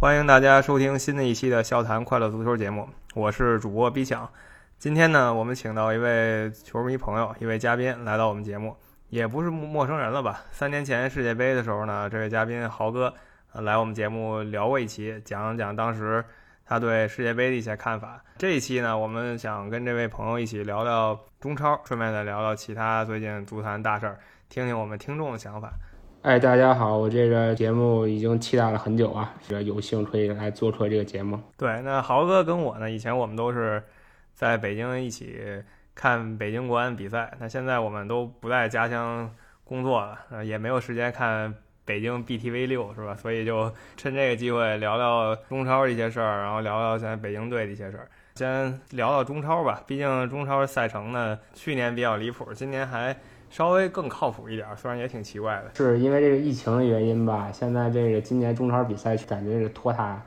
欢迎大家收听新的一期的笑谈快乐足球节目，我是主播毕强。今天呢，我们请到一位球迷朋友，一位嘉宾来到我们节目，也不是陌生人了吧？三年前世界杯的时候呢，这位嘉宾豪哥来我们节目聊过一期，讲讲当时他对世界杯的一些看法。这一期呢，我们想跟这位朋友一起聊聊中超，顺便再聊聊其他最近足坛大事儿，听听我们听众的想法。哎，大家好，我这个节目已经期待了很久啊，是有幸可以来做客这个节目。对，那豪哥跟我呢，以前我们都是在北京一起看北京国安比赛，那现在我们都不在家乡工作了，也没有时间看北京 BTV 六，是吧？所以就趁这个机会聊聊中超的一些事儿，然后聊聊现在北京队的一些事儿。先聊聊中超吧，毕竟中超赛程呢，去年比较离谱，今年还。稍微更靠谱一点，虽然也挺奇怪的，是因为这个疫情的原因吧？现在这个今年中超比赛感觉这个拖沓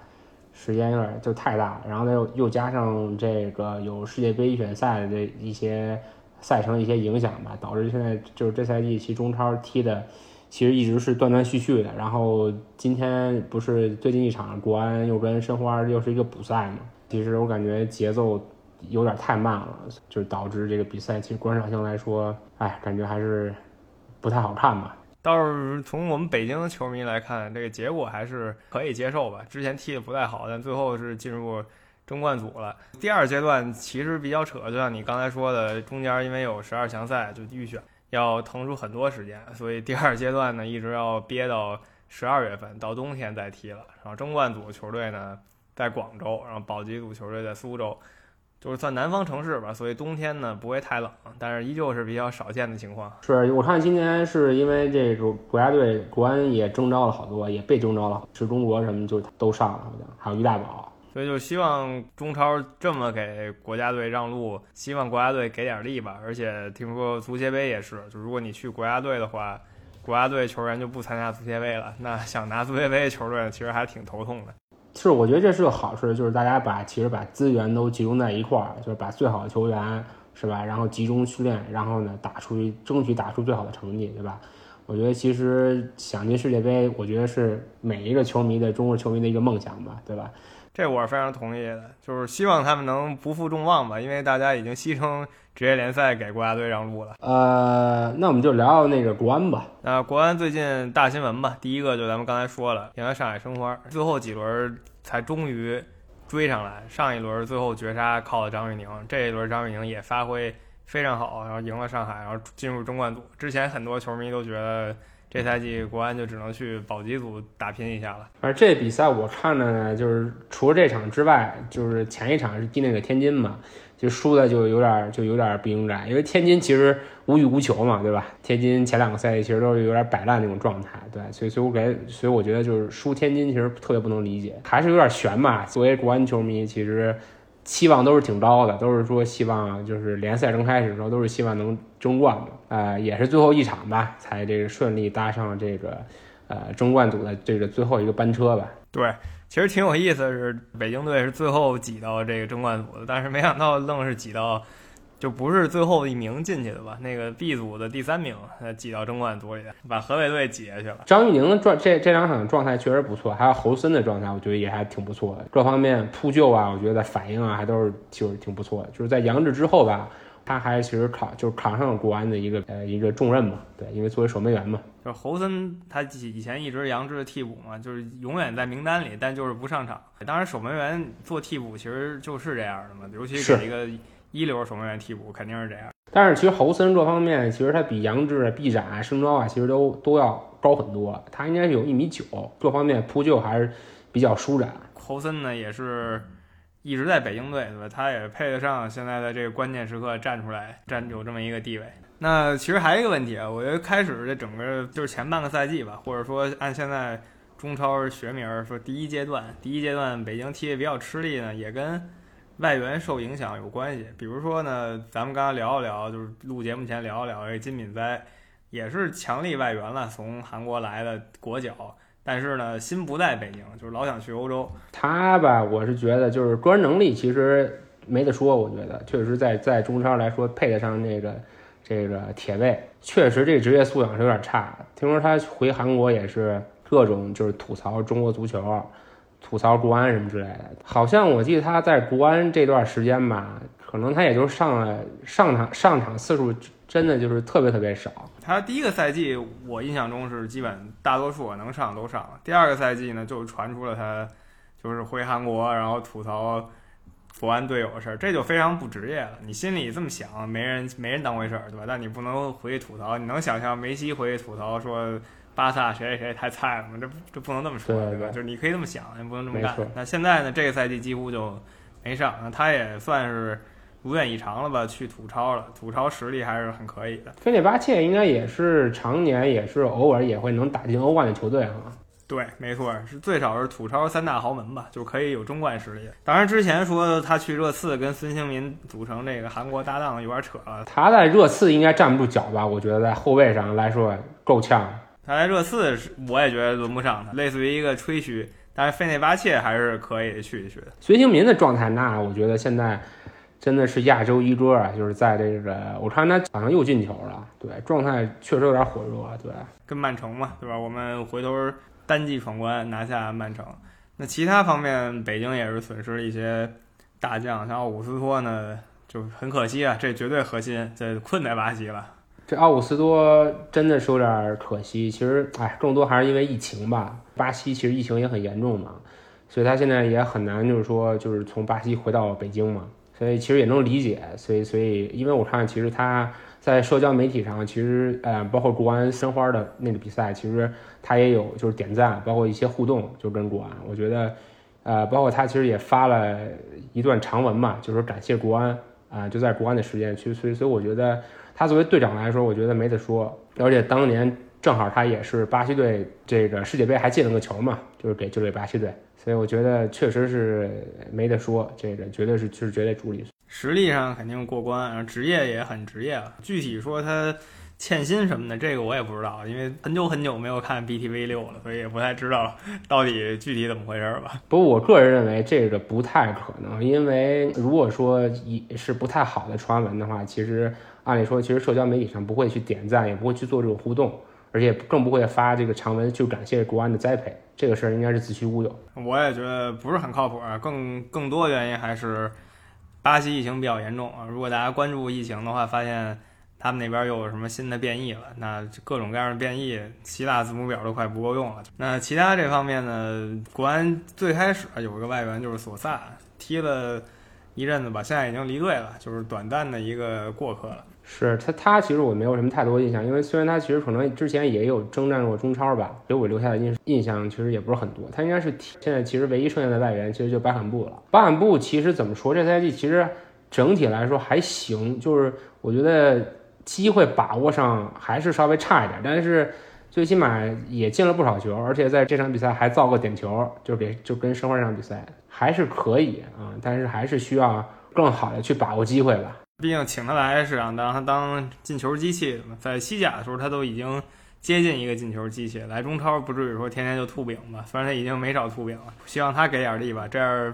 时间有点就太大，然后呢又又加上这个有世界杯预选赛的这一些赛程一些影响吧，导致现在就是这赛季其实中超踢的其实一直是断断续续的。然后今天不是最近一场国安又跟申花又是一个补赛嘛？其实我感觉节奏。有点太慢了，就导致这个比赛其实观赏性来说，哎，感觉还是不太好看吧。倒是从我们北京球迷来看，这个结果还是可以接受吧。之前踢的不太好，但最后是进入争冠组了。第二阶段其实比较扯，就像你刚才说的，中间因为有十二强赛就预选，要腾出很多时间，所以第二阶段呢一直要憋到十二月份，到冬天再踢了。然后争冠组球队呢在广州，然后保级组球队在苏州。就是算南方城市吧，所以冬天呢不会太冷，但是依旧是比较少见的情况。是我看今年是因为这个国家队国安也征召了好多，也被征召了，是中国什么就都上了，好像还有于大宝。所以就希望中超这么给国家队让路，希望国家队给点力吧。而且听说足协杯也是，就如果你去国家队的话，国家队球员就不参加足协杯了，那想拿足协杯的球队其实还挺头痛的。是，我觉得这是个好事，就是大家把其实把资源都集中在一块儿，就是把最好的球员是吧，然后集中训练，然后呢打出去争取打出最好的成绩，对吧？我觉得其实想进世界杯，我觉得是每一个球迷的中国球迷的一个梦想吧，对吧？这我是非常同意的，就是希望他们能不负众望吧，因为大家已经牺牲职业联赛给国家队让路了。呃，那我们就聊聊那个国安吧。那国安最近大新闻吧，第一个就咱们刚才说了，赢了上海申花，最后几轮才终于追上来。上一轮最后绝杀靠了张玉宁，这一轮张玉宁也发挥非常好，然后赢了上海，然后进入中冠组。之前很多球迷都觉得。这赛季国安就只能去保级组打拼一下了。而这比赛我看的呢，就是除了这场之外，就是前一场是踢那个天津嘛，就输的就有点就有点不应该，因为天津其实无欲无求嘛，对吧？天津前两个赛季其实都是有点摆烂那种状态，对，所以所以我给，所以我觉得就是输天津其实特别不能理解，还是有点悬吧。作为国安球迷，其实。期望都是挺高的，都是说希望就是联赛刚开始的时候都是希望能争冠的，呃，也是最后一场吧，才这个顺利搭上了这个呃争冠组的这个最后一个班车吧。对，其实挺有意思的是，北京队是最后挤到这个争冠组的，但是没想到愣是挤到。就不是最后一名进去的吧？那个 B 组的第三名，呃，挤到争冠组里，把河北队挤下去了。张玉宁的状这这两场状态确实不错，还有侯森的状态，我觉得也还挺不错的。各方面扑救啊，我觉得反应啊，还都是就是挺不错的。就是在杨志之后吧，他还其实扛就是扛上了国安的一个呃一个重任嘛。对，因为作为守门员嘛。就是侯森他以前一直杨志的替补嘛，就是永远在名单里，但就是不上场。当然，守门员做替补其实就是这样的嘛，尤其给一个。一流守门员替补肯定是这样，但是其实侯森这方面，其实他比杨志、臂展啊、升招啊，其实都都要高很多。他应该是有一米九，各方面扑救还是比较舒展。侯森呢，也是一直在北京队，对吧？他也配得上现在的这个关键时刻站出来，占有这么一个地位。那其实还有一个问题啊，我觉得开始这整个就是前半个赛季吧，或者说按现在中超学名说第一阶段，第一阶段北京踢的比较吃力呢，也跟。外援受影响有关系，比如说呢，咱们刚刚聊一聊，就是录节目前聊一聊，这金敏哉也是强力外援了，从韩国来的国脚，但是呢，心不在北京，就是老想去欧洲。他吧，我是觉得就是个人能力其实没得说，我觉得确实在在中超来说配得上那个这个铁卫，确实这职业素养是有点差。听说他回韩国也是各种就是吐槽中国足球。吐槽国安什么之类的。好像我记得他在国安这段时间吧，可能他也就上了上场上场次数真的就是特别特别少。他第一个赛季我印象中是基本大多数能上都上了，第二个赛季呢就传出了他就是回韩国然后吐槽。国安队友的事儿，这就非常不职业了。你心里这么想，没人没人当回事儿，对吧？但你不能回去吐槽。你能想象梅西回去吐槽说巴萨谁谁谁太菜了？这这不能这么说，对吧？就是你可以这么想，也不能这么干。那现在呢，这个赛季几乎就没上，那他也算是如愿以偿了吧？去土超了，土超实力还是很可以的。费内巴切应该也是常年也是偶尔也会能打进欧冠的球队啊。对，没错，是最少是土超三大豪门吧，就可以有中冠实力。当然，之前说他去热刺跟孙兴民组成这个韩国搭档有点扯了。他在热刺应该站不住脚吧？我觉得在后卫上来说够呛。他在热刺是，我也觉得轮不上他，类似于一个吹嘘。但是费内巴切还是可以去一去的。孙兴民的状态，那我觉得现在真的是亚洲一哥啊！就是在这个，我看他好像又进球了，对，状态确实有点火热，对。跟曼城嘛，对吧？我们回头。单季闯关拿下曼城，那其他方面北京也是损失了一些大将，像奥古斯托呢就很可惜啊，这绝对核心这困在巴西了。这奥古斯多真的是有点可惜，其实哎，更多还是因为疫情吧。巴西其实疫情也很严重嘛，所以他现在也很难就是说就是从巴西回到北京嘛，所以其实也能理解。所以所以因为我看其实他。在社交媒体上，其实呃，包括国安申花的那个比赛，其实他也有就是点赞，包括一些互动，就跟国安。我觉得，呃，包括他其实也发了一段长文嘛，就是感谢国安啊，就在国安的时间，其实所以所以我觉得他作为队长来说，我觉得没得说。而且当年正好他也是巴西队这个世界杯还进了个球嘛，就是给就是给巴西队，所以我觉得确实是没得说，这个绝对是就是绝对主力。实力上肯定过关，然后职业也很职业了。具体说他欠薪什么的，这个我也不知道，因为很久很久没有看 BTV 六了，所以也不太知道到底具体怎么回事吧。不过我个人认为这个不太可能，因为如果说一是不太好的传闻的话，其实按理说，其实社交媒体上不会去点赞，也不会去做这种互动，而且更不会发这个长文去感谢国安的栽培。这个事儿应该是子虚乌有。我也觉得不是很靠谱啊，更更多原因还是。巴西疫情比较严重啊！如果大家关注疫情的话，发现他们那边又有什么新的变异了，那各种各样的变异，希腊字母表都快不够用了。那其他这方面呢？国安最开始有一个外援就是索萨，踢了一阵子吧，现在已经离队了，就是短暂的一个过客了。是他，他其实我没有什么太多印象，因为虽然他其实可能之前也有征战过中超吧，给我留下的印印象其实也不是很多。他应该是现在其实唯一剩下的外援，其实就巴坎布了。巴坎布其实怎么说，这赛季其实整体来说还行，就是我觉得机会把握上还是稍微差一点，但是最起码也进了不少球，而且在这场比赛还造个点球，就给就跟申花这场比赛还是可以啊，但是还是需要更好的去把握机会吧。毕竟请他来是想让他当进球机器，在西甲的时候他都已经接近一个进球机器，来中超不至于说天天就吐饼吧。虽然他已经没少吐饼了，希望他给点力吧，这样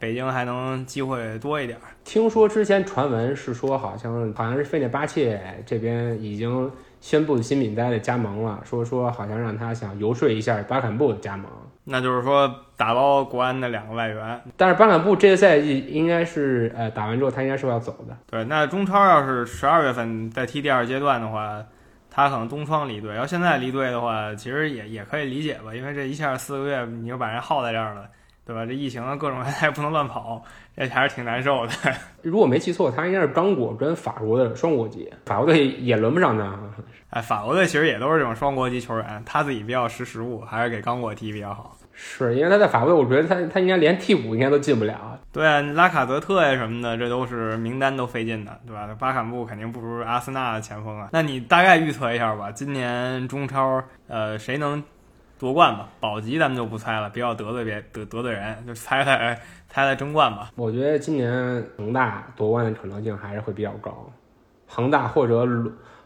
北京还能机会多一点。听说之前传闻是说，好像好像是费内巴切这边已经宣布新品代的加盟了，说说好像让他想游说一下巴坎布的加盟。那就是说打包国安的两个外援，但是巴坎布这个赛季应该是呃打完之后他应该是要走的。对，那中超要是十二月份再踢第二阶段的话，他可能东窗离队。要现在离队的话，其实也也可以理解吧，因为这一下四个月你就把人耗在这儿了，对吧？这疫情啊各种还不能乱跑，这还是挺难受的。如果没记错，他应该是刚果跟法国的双国籍，法国队也轮不上他。哎，法国队其实也都是这种双国籍球员，他自己比较识时务，还是给刚果踢比较好。是因为他在法国队，我觉得他他应该连替补应该都进不了。对啊，拉卡泽特呀什么的，这都是名单都费劲的，对吧？巴坎布肯定不如阿森纳的前锋啊。那你大概预测一下吧，今年中超呃谁能夺冠吧？保级咱们就不猜了，不要得罪别得得罪人，就猜猜猜猜争冠吧。我觉得今年恒大夺冠的可能性还是会比较高，恒大或者。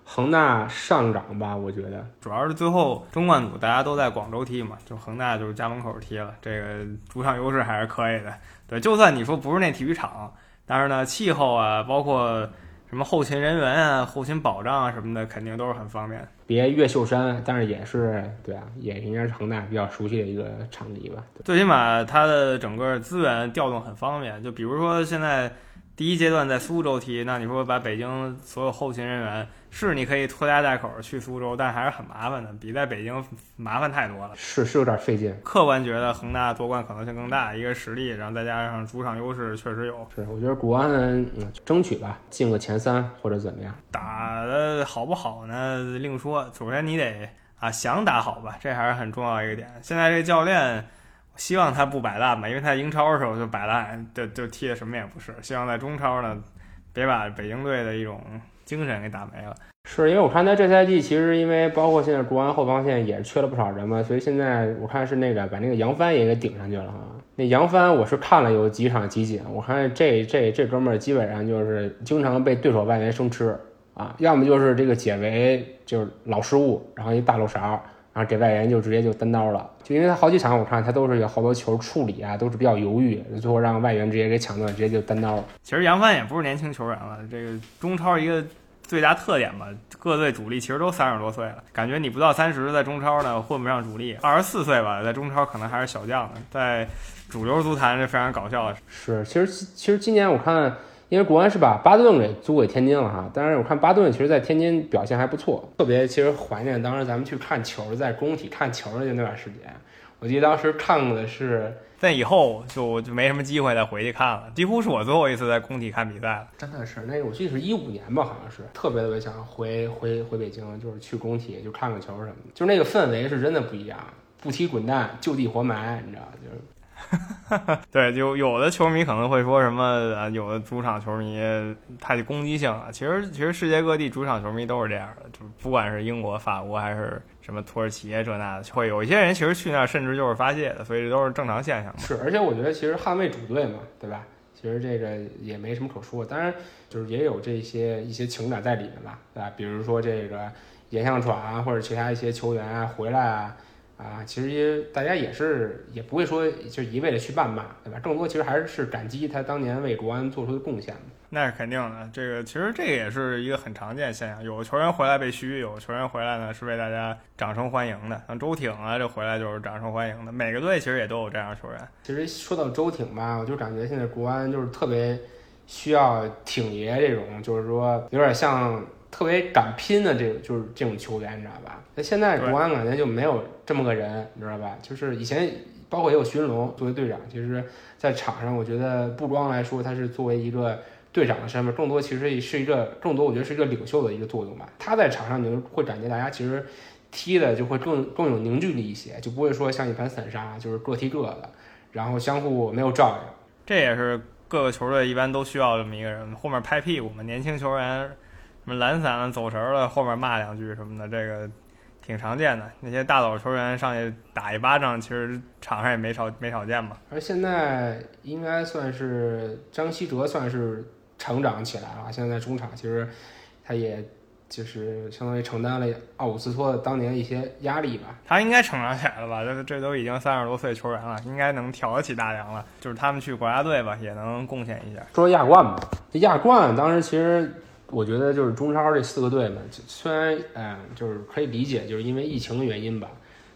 恒大上涨吧，我觉得主要是最后争冠组大家都在广州踢嘛，就恒大就是家门口踢了，这个主场优势还是可以的。对，就算你说不是那体育场，但是呢，气候啊，包括什什么后勤人员啊、后勤保障啊什么的，肯定都是很方便。别越秀山，但是也是对啊，也应该是恒大比较熟悉的一个场地吧。最起码它的整个资源调动很方便，就比如说现在第一阶段在苏州踢，那你说把北京所有后勤人员。是，你可以拖家带口去苏州，但还是很麻烦的，比在北京麻烦太多了。是是有点费劲。客观觉得恒大夺冠可能性更大，一个实力，然后再加上主场优势确实有。是，我觉得国安嗯争取吧，进个前三或者怎么样。打的好不好呢？另说。首先你得啊想打好吧，这还是很重要一个点。现在这教练，希望他不摆烂吧，因为他在英超的时候就摆烂，就就踢的什么也不是。希望在中超呢，别把北京队的一种。精神给打没了，是因为我看他这赛季其实因为包括现在国安后防线也缺了不少人嘛，所以现在我看是那个把那个杨帆也给顶上去了哈。那杨帆我是看了有几场集锦，我看这这这哥们儿基本上就是经常被对手外援生吃啊，要么就是这个解围就是老失误，然后一大漏勺，然后给外援就直接就单刀了。就因为他好几场我看他都是有好多球处理啊，都是比较犹豫，最后让外援直接给抢断，直接就单刀了。其实杨帆也不是年轻球员了，这个中超一个最大特点吧，各队主力其实都三十多岁了，感觉你不到三十在中超呢混不上主力，二十四岁吧，在中超可能还是小将呢，在主流足坛是非常搞笑的。是，其实其实今年我看。因为国安是把巴顿给租给天津了哈，但是我看巴顿其实在天津表现还不错，特别其实怀念当时咱们去看球，在工体看球的那段时间。我记得当时看的是，在以后就就没什么机会再回去看了，几乎是我最后一次在工体看比赛了。真的是那个，我记得是一五年吧，好像是特别特别想回回回北京，就是去工体就看看球什么的，就那个氛围是真的不一样，不踢滚蛋，就地活埋，你知道就是。对，就有的球迷可能会说什么啊，有的主场球迷太攻击性了。其实，其实世界各地主场球迷都是这样的，就是不管是英国、法国还是什么土耳其这那的，会有一些人其实去那儿甚至就是发泄的，所以这都是正常现象。是，而且我觉得其实捍卫主队嘛，对吧？其实这个也没什么可说。当然，就是也有这些一些情感在里面吧，对吧？比如说这个严向闯啊，或者其他一些球员啊回来啊。啊，其实大家也是也不会说就一味的去谩骂，对吧？更多其实还是是感激他当年为国安做出的贡献那是肯定的，这个其实这个也是一个很常见现象。有球员回来被嘘，有球员回来呢是被大家掌声欢迎的。像周挺啊，这回来就是掌声欢迎的。每个队其实也都有这样的球员。其实说到周挺吧，我就感觉现在国安就是特别需要挺爷这种，就是说有点像。特别敢拼的这个就是这种球员，你知道吧？那现在国安感觉就没有这么个人，你知道吧？就是以前包括也有寻龙作为队长，其实，在场上我觉得不光来说他是作为一个队长的身份，更多其实是一个更多我觉得是一个领袖的一个作用吧。他在场上你就会感觉大家其实踢的就会更更有凝聚力一些，就不会说像一盘散沙，就是各踢各的，然后相互没有照应。这也是各个球队一般都需要这么一个人，后面拍屁股嘛，年轻球员。什么懒散了、走神了，后面骂两句什么的，这个挺常见的。那些大佬球员上去打一巴掌，其实场上也没少没少见嘛。而现在应该算是张稀哲算是成长起来了，现在中场其实他也就是相当于承担了奥古斯托当年一些压力吧。他应该成长起来了吧？这这都已经三十多岁球员了，应该能挑得起大梁了。就是他们去国家队吧，也能贡献一下。说亚冠吧，这亚冠当时其实。我觉得就是中超这四个队嘛，虽然嗯，就是可以理解，就是因为疫情的原因吧，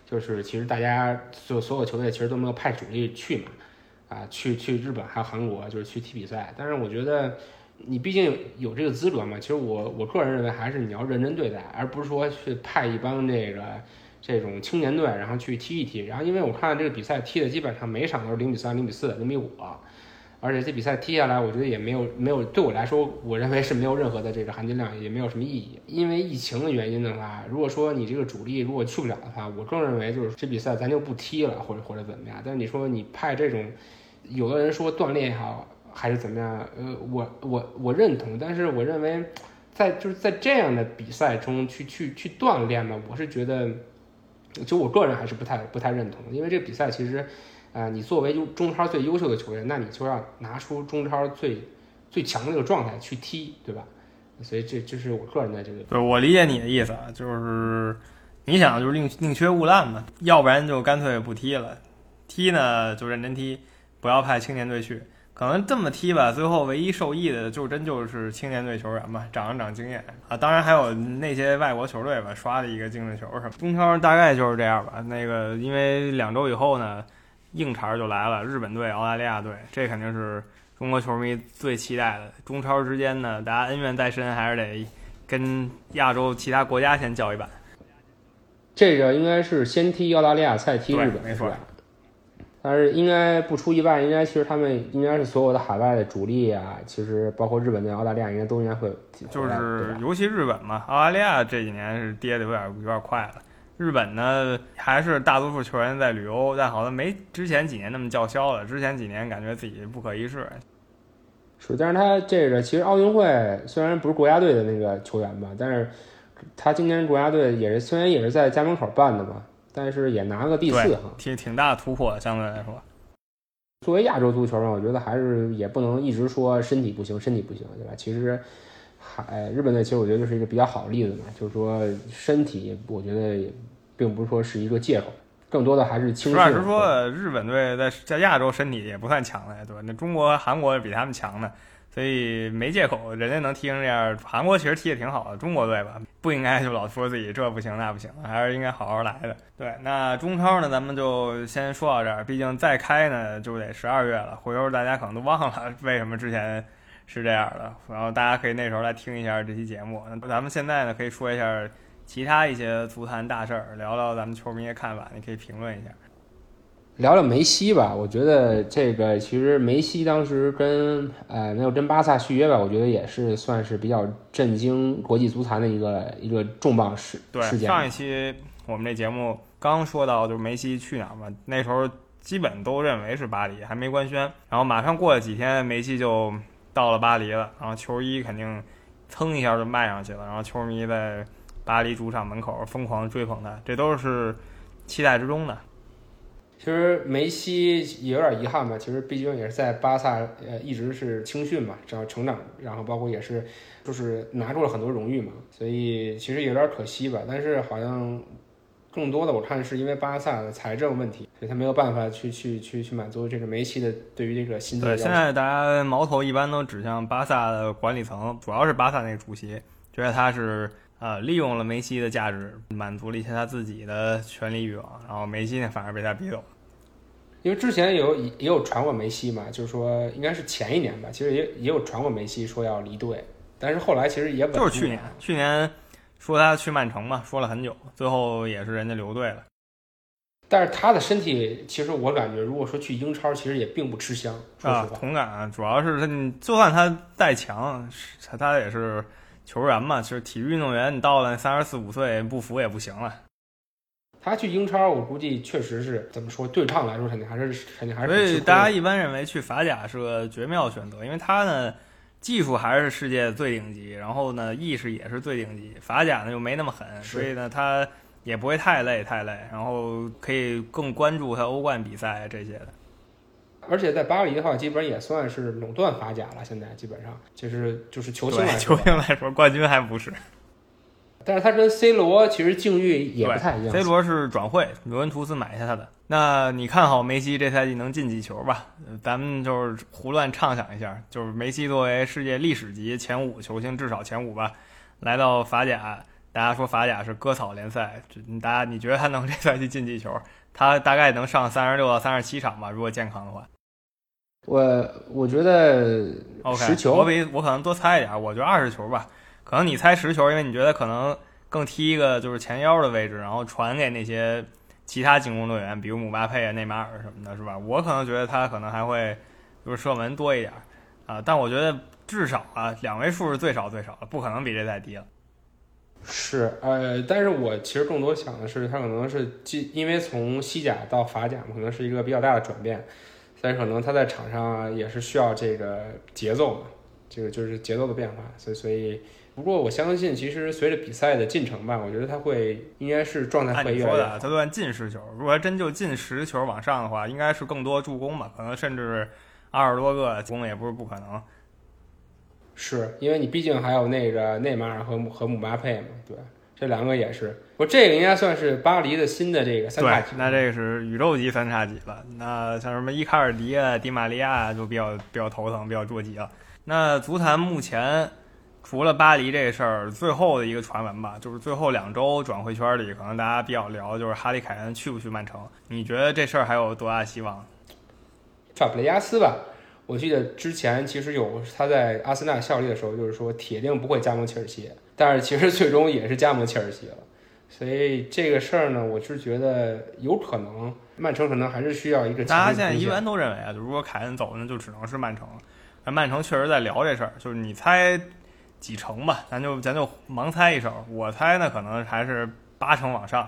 就是其实大家就所有球队其实都没有派主力去嘛，啊，去去日本还有韩国，就是去踢比赛。但是我觉得你毕竟有这个资格嘛，其实我我个人认为还是你要认真对待，而不是说去派一帮这个这种青年队，然后去踢一踢。然后因为我看这个比赛踢的基本上每场都是零比三、零比四、零比五。而且这比赛踢下来，我觉得也没有没有对我来说，我认为是没有任何的这个含金量，也没有什么意义。因为疫情的原因的话，如果说你这个主力如果去不了的话，我更认为就是这比赛咱就不踢了，或者或者怎么样。但是你说你派这种，有的人说锻炼也好，还是怎么样？呃，我我我认同，但是我认为在就是在这样的比赛中去去去锻炼呢，我是觉得，就我个人还是不太不太认同，因为这比赛其实。啊，你作为优中超最优秀的球员，那你就要拿出中超最最强的这个状态去踢，对吧？所以这这是我个人的这个。对，我理解你的意思啊，就是你想就是宁宁缺毋滥嘛，要不然就干脆不踢了，踢呢就认真踢，不要派青年队去。可能这么踢吧，最后唯一受益的就真就是青年队球员吧，长了长经验啊。当然还有那些外国球队吧，刷了一个精神球什么。中超大概就是这样吧。那个因为两周以后呢，硬茬就来了，日本队、澳大利亚队，这肯定是中国球迷最期待的。中超之间呢，大家恩怨在深，还是得跟亚洲其他国家先叫一板。这个应该是先踢澳大利亚，再踢日本，没错。但是应该不出意外，应该其实他们应该是所有的海外的主力啊，其实包括日本队、澳大利亚，应该都应该会。就是尤其日本嘛，澳大利亚这几年是跌的有点有点快了。日本呢，还是大多数球员在旅游，但好像没之前几年那么叫嚣了。之前几年感觉自己不可一世。是，但是他这个其实奥运会虽然不是国家队的那个球员吧，但是他今年国家队也是虽然也是在家门口办的嘛。但是也拿个第四哈，挺挺大的突破，相对来说。作为亚洲足球嘛，我觉得还是也不能一直说身体不行，身体不行，对吧？其实，还日本队其实我觉得就是一个比较好的例子嘛，就是说身体，我觉得也并不是说是一个借口，更多的还是青训。实话实说，日本队在在亚洲身体也不算强的，对吧？那中国、韩国比他们强的。所以没借口，人家能踢成这样。韩国其实踢得挺好的，中国队吧不应该就老说自己这不行那不行，还是应该好好来的。对，那中超呢，咱们就先说到这儿。毕竟再开呢就得十二月了，回头大家可能都忘了 为什么之前是这样的。然后大家可以那时候来听一下这期节目。那咱们现在呢可以说一下其他一些足坛大事儿，聊聊咱们球迷的看法，你可以评论一下。聊聊梅西吧，我觉得这个其实梅西当时跟呃没有跟巴萨续约吧，我觉得也是算是比较震惊国际足坛的一个一个重磅事事件。上一期我们这节目刚说到就是梅西去哪儿嘛，那时候基本都认为是巴黎，还没官宣。然后马上过了几天，梅西就到了巴黎了，然后球衣肯定蹭一下就卖上去了，然后球迷在巴黎主场门口疯狂追捧他，这都是期待之中的。其实梅西也有点遗憾吧，其实毕竟也是在巴萨，呃，一直是青训嘛，然后成长，然后包括也是，就是拿住了很多荣誉嘛，所以其实有点可惜吧。但是好像更多的我看是因为巴萨的财政问题，所以他没有办法去去去去满足这个梅西的对于这个薪资。对，现在大家矛头一般都指向巴萨的管理层，主要是巴萨那个主席，觉得他是。呃，利用了梅西的价值，满足了一些他自己的权利欲望，然后梅西呢反而被他逼走。因为之前有也有传过梅西嘛，就是说应该是前一年吧，其实也也有传过梅西说要离队，但是后来其实也就是去年，去年说他去曼城嘛，说了很久，最后也是人家留队了。但是他的身体，其实我感觉，如果说去英超，其实也并不吃香。啊，同感，主要是他，就算他再强，他他也是。球员嘛，就是体育运动员，你到了三十四五岁不服也不行了。他去英超，我估计确实是怎么说，对抗来说肯定还是肯定还是。所以大家一般认为去法甲是个绝妙选择，因为他呢技术还是世界最顶级，然后呢意识也是最顶级。法甲呢又没那么狠，所以呢他也不会太累太累，然后可以更关注他欧冠比赛这些的。而且在巴黎的话，基本上也算是垄断法甲了。现在基本上就是就是球星来球星来说，冠军还不是。但是他跟 C 罗其实境遇也不太一样。C 罗是转会，尤文图斯买下他的。那你看好梅西这赛季能进几球吧？咱们就是胡乱畅想一下，就是梅西作为世界历史级前五球星，至少前五吧，来到法甲，大家说法甲是割草联赛，大家你觉得他能这赛季进几球？他大概能上三十六到三十七场吧，如果健康的话。我我觉得十球，我比我可能多猜一点，我觉得二十球吧。可能你猜十球，因为你觉得可能更踢一个就是前腰的位置，然后传给那些其他进攻队员，比如姆巴佩啊、内马尔什么的，是吧？我可能觉得他可能还会就是射门多一点啊，但我觉得至少啊两位数是最少最少的，不可能比这再低了。是，呃，但是我其实更多想的是，他可能是进，因为从西甲到法甲可能是一个比较大的转变。但可能他在场上也是需要这个节奏嘛，这个就是节奏的变化，所以所以，不过我相信，其实随着比赛的进程吧，我觉得他会应该是状态会越来越好。他算进十球，如果真就进十球往上的话，应该是更多助攻吧，可能甚至二十多个攻也不是不可能。是因为你毕竟还有那个内马尔和和姆巴佩嘛，对，这两个也是。我这个应该算是巴黎的新的这个三叉戟。那这个是宇宙级三叉戟了。那像什么伊卡尔迪啊、迪玛利亚就比较比较头疼，比较着急了。那足坛目前除了巴黎这事儿，最后的一个传闻吧，就是最后两周转会圈里，可能大家比较聊就是哈利凯恩去不去曼城？你觉得这事儿还有多大希望？法布雷加斯吧，我记得之前其实有他在阿森纳效力的时候，就是说铁定不会加盟切尔西，但是其实最终也是加盟切尔西了。所以这个事儿呢，我是觉得有可能曼城可能还是需要一个。大家现在一般都认为啊，就如果凯恩走，那就只能是曼城了。那曼城确实在聊这事儿，就是你猜几成吧？咱就咱就盲猜一手，我猜呢可能还是八成往上。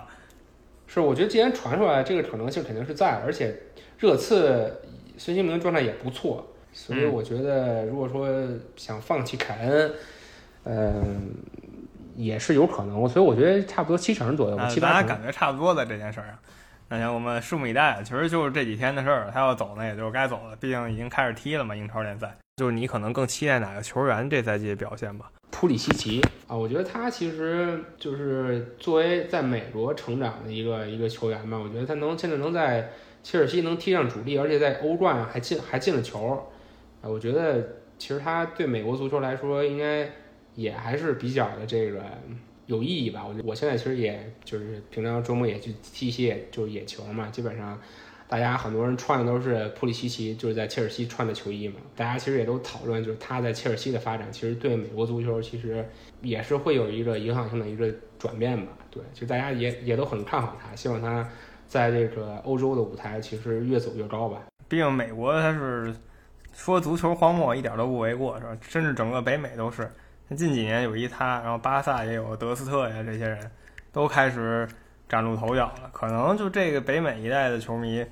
是，我觉得既然传出来，这个可能性肯定是在，而且热刺孙兴民状态也不错，所以我觉得如果说想放弃凯恩，嗯。也是有可能，所以我觉得差不多七成左右。大家感觉差不多的这件事儿上，那行，我们拭目以待。其实就是这几天的事儿，他要走呢，也就该走了。毕竟已经开始踢了嘛，英超联赛。就是你可能更期待哪个球员这赛季的表现吧？普里西奇啊，我觉得他其实就是作为在美国成长的一个一个球员吧。我觉得他能现在能在切尔西能踢上主力，而且在欧冠还进还进了球。啊，我觉得其实他对美国足球来说应该。也还是比较的这个有意义吧。我我现在其实也就是平常周末也去踢一些就是野球嘛。基本上大家很多人穿的都是普里西奇，就是在切尔西穿的球衣嘛。大家其实也都讨论，就是他在切尔西的发展，其实对美国足球其实也是会有一个影响性的一个转变吧。对，就大家也也都很看好他，希望他在这个欧洲的舞台其实越走越高吧。毕竟美国他是说足球荒漠一点都不为过，是吧？甚至整个北美都是。近几年有一他，然后巴萨也有德斯特呀，这些人都开始崭露头角了。可能就这个北美一带的球迷，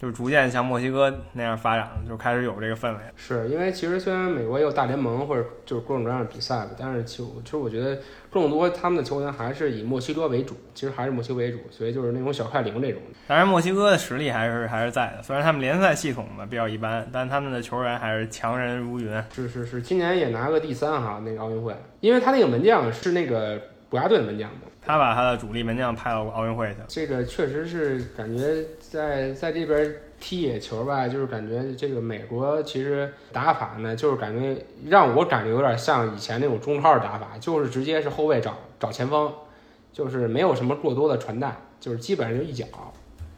就逐渐像墨西哥那样发展了，就开始有这个氛围。是因为其实虽然美国也有大联盟或者就是各种各样的比赛吧，但是其实我觉得更多他们的球员还是以墨西哥为主，其实还是墨西哥为主，所以就是那种小快灵这种。当然墨西哥的实力还是还是在的，虽然他们联赛系统呢比较一般，但他们的球员还是强人如云。是是是，今年也拿个第三哈，那个奥运会，因为他那个门将是那个国家队的门将嘛，他把他的主力门将派到奥运会去。这个确实是感觉在在这边踢野球吧，就是感觉这个美国其实打法呢，就是感觉让我感觉有点像以前那种中超的打法，就是直接是后卫找找前锋，就是没有什么过多的传带，就是基本上就一脚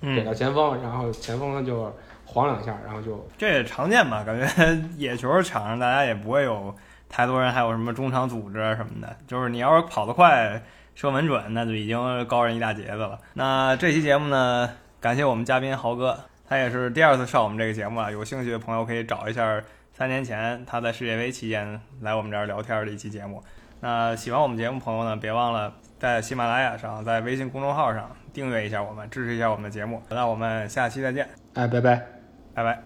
给到前锋，然后前锋就晃两下，然后就这也常见吧？感觉野球场上大家也不会有太多人，还有什么中场组织啊什么的，就是你要是跑得快。射门准，那就已经高人一大截子了。那这期节目呢，感谢我们嘉宾豪哥，他也是第二次上我们这个节目啊。有兴趣的朋友可以找一下三年前他在世界杯期间来我们这儿聊天的一期节目。那喜欢我们节目朋友呢，别忘了在喜马拉雅上，在微信公众号上订阅一下我们，支持一下我们的节目。那我们下期再见，哎，拜拜，拜拜。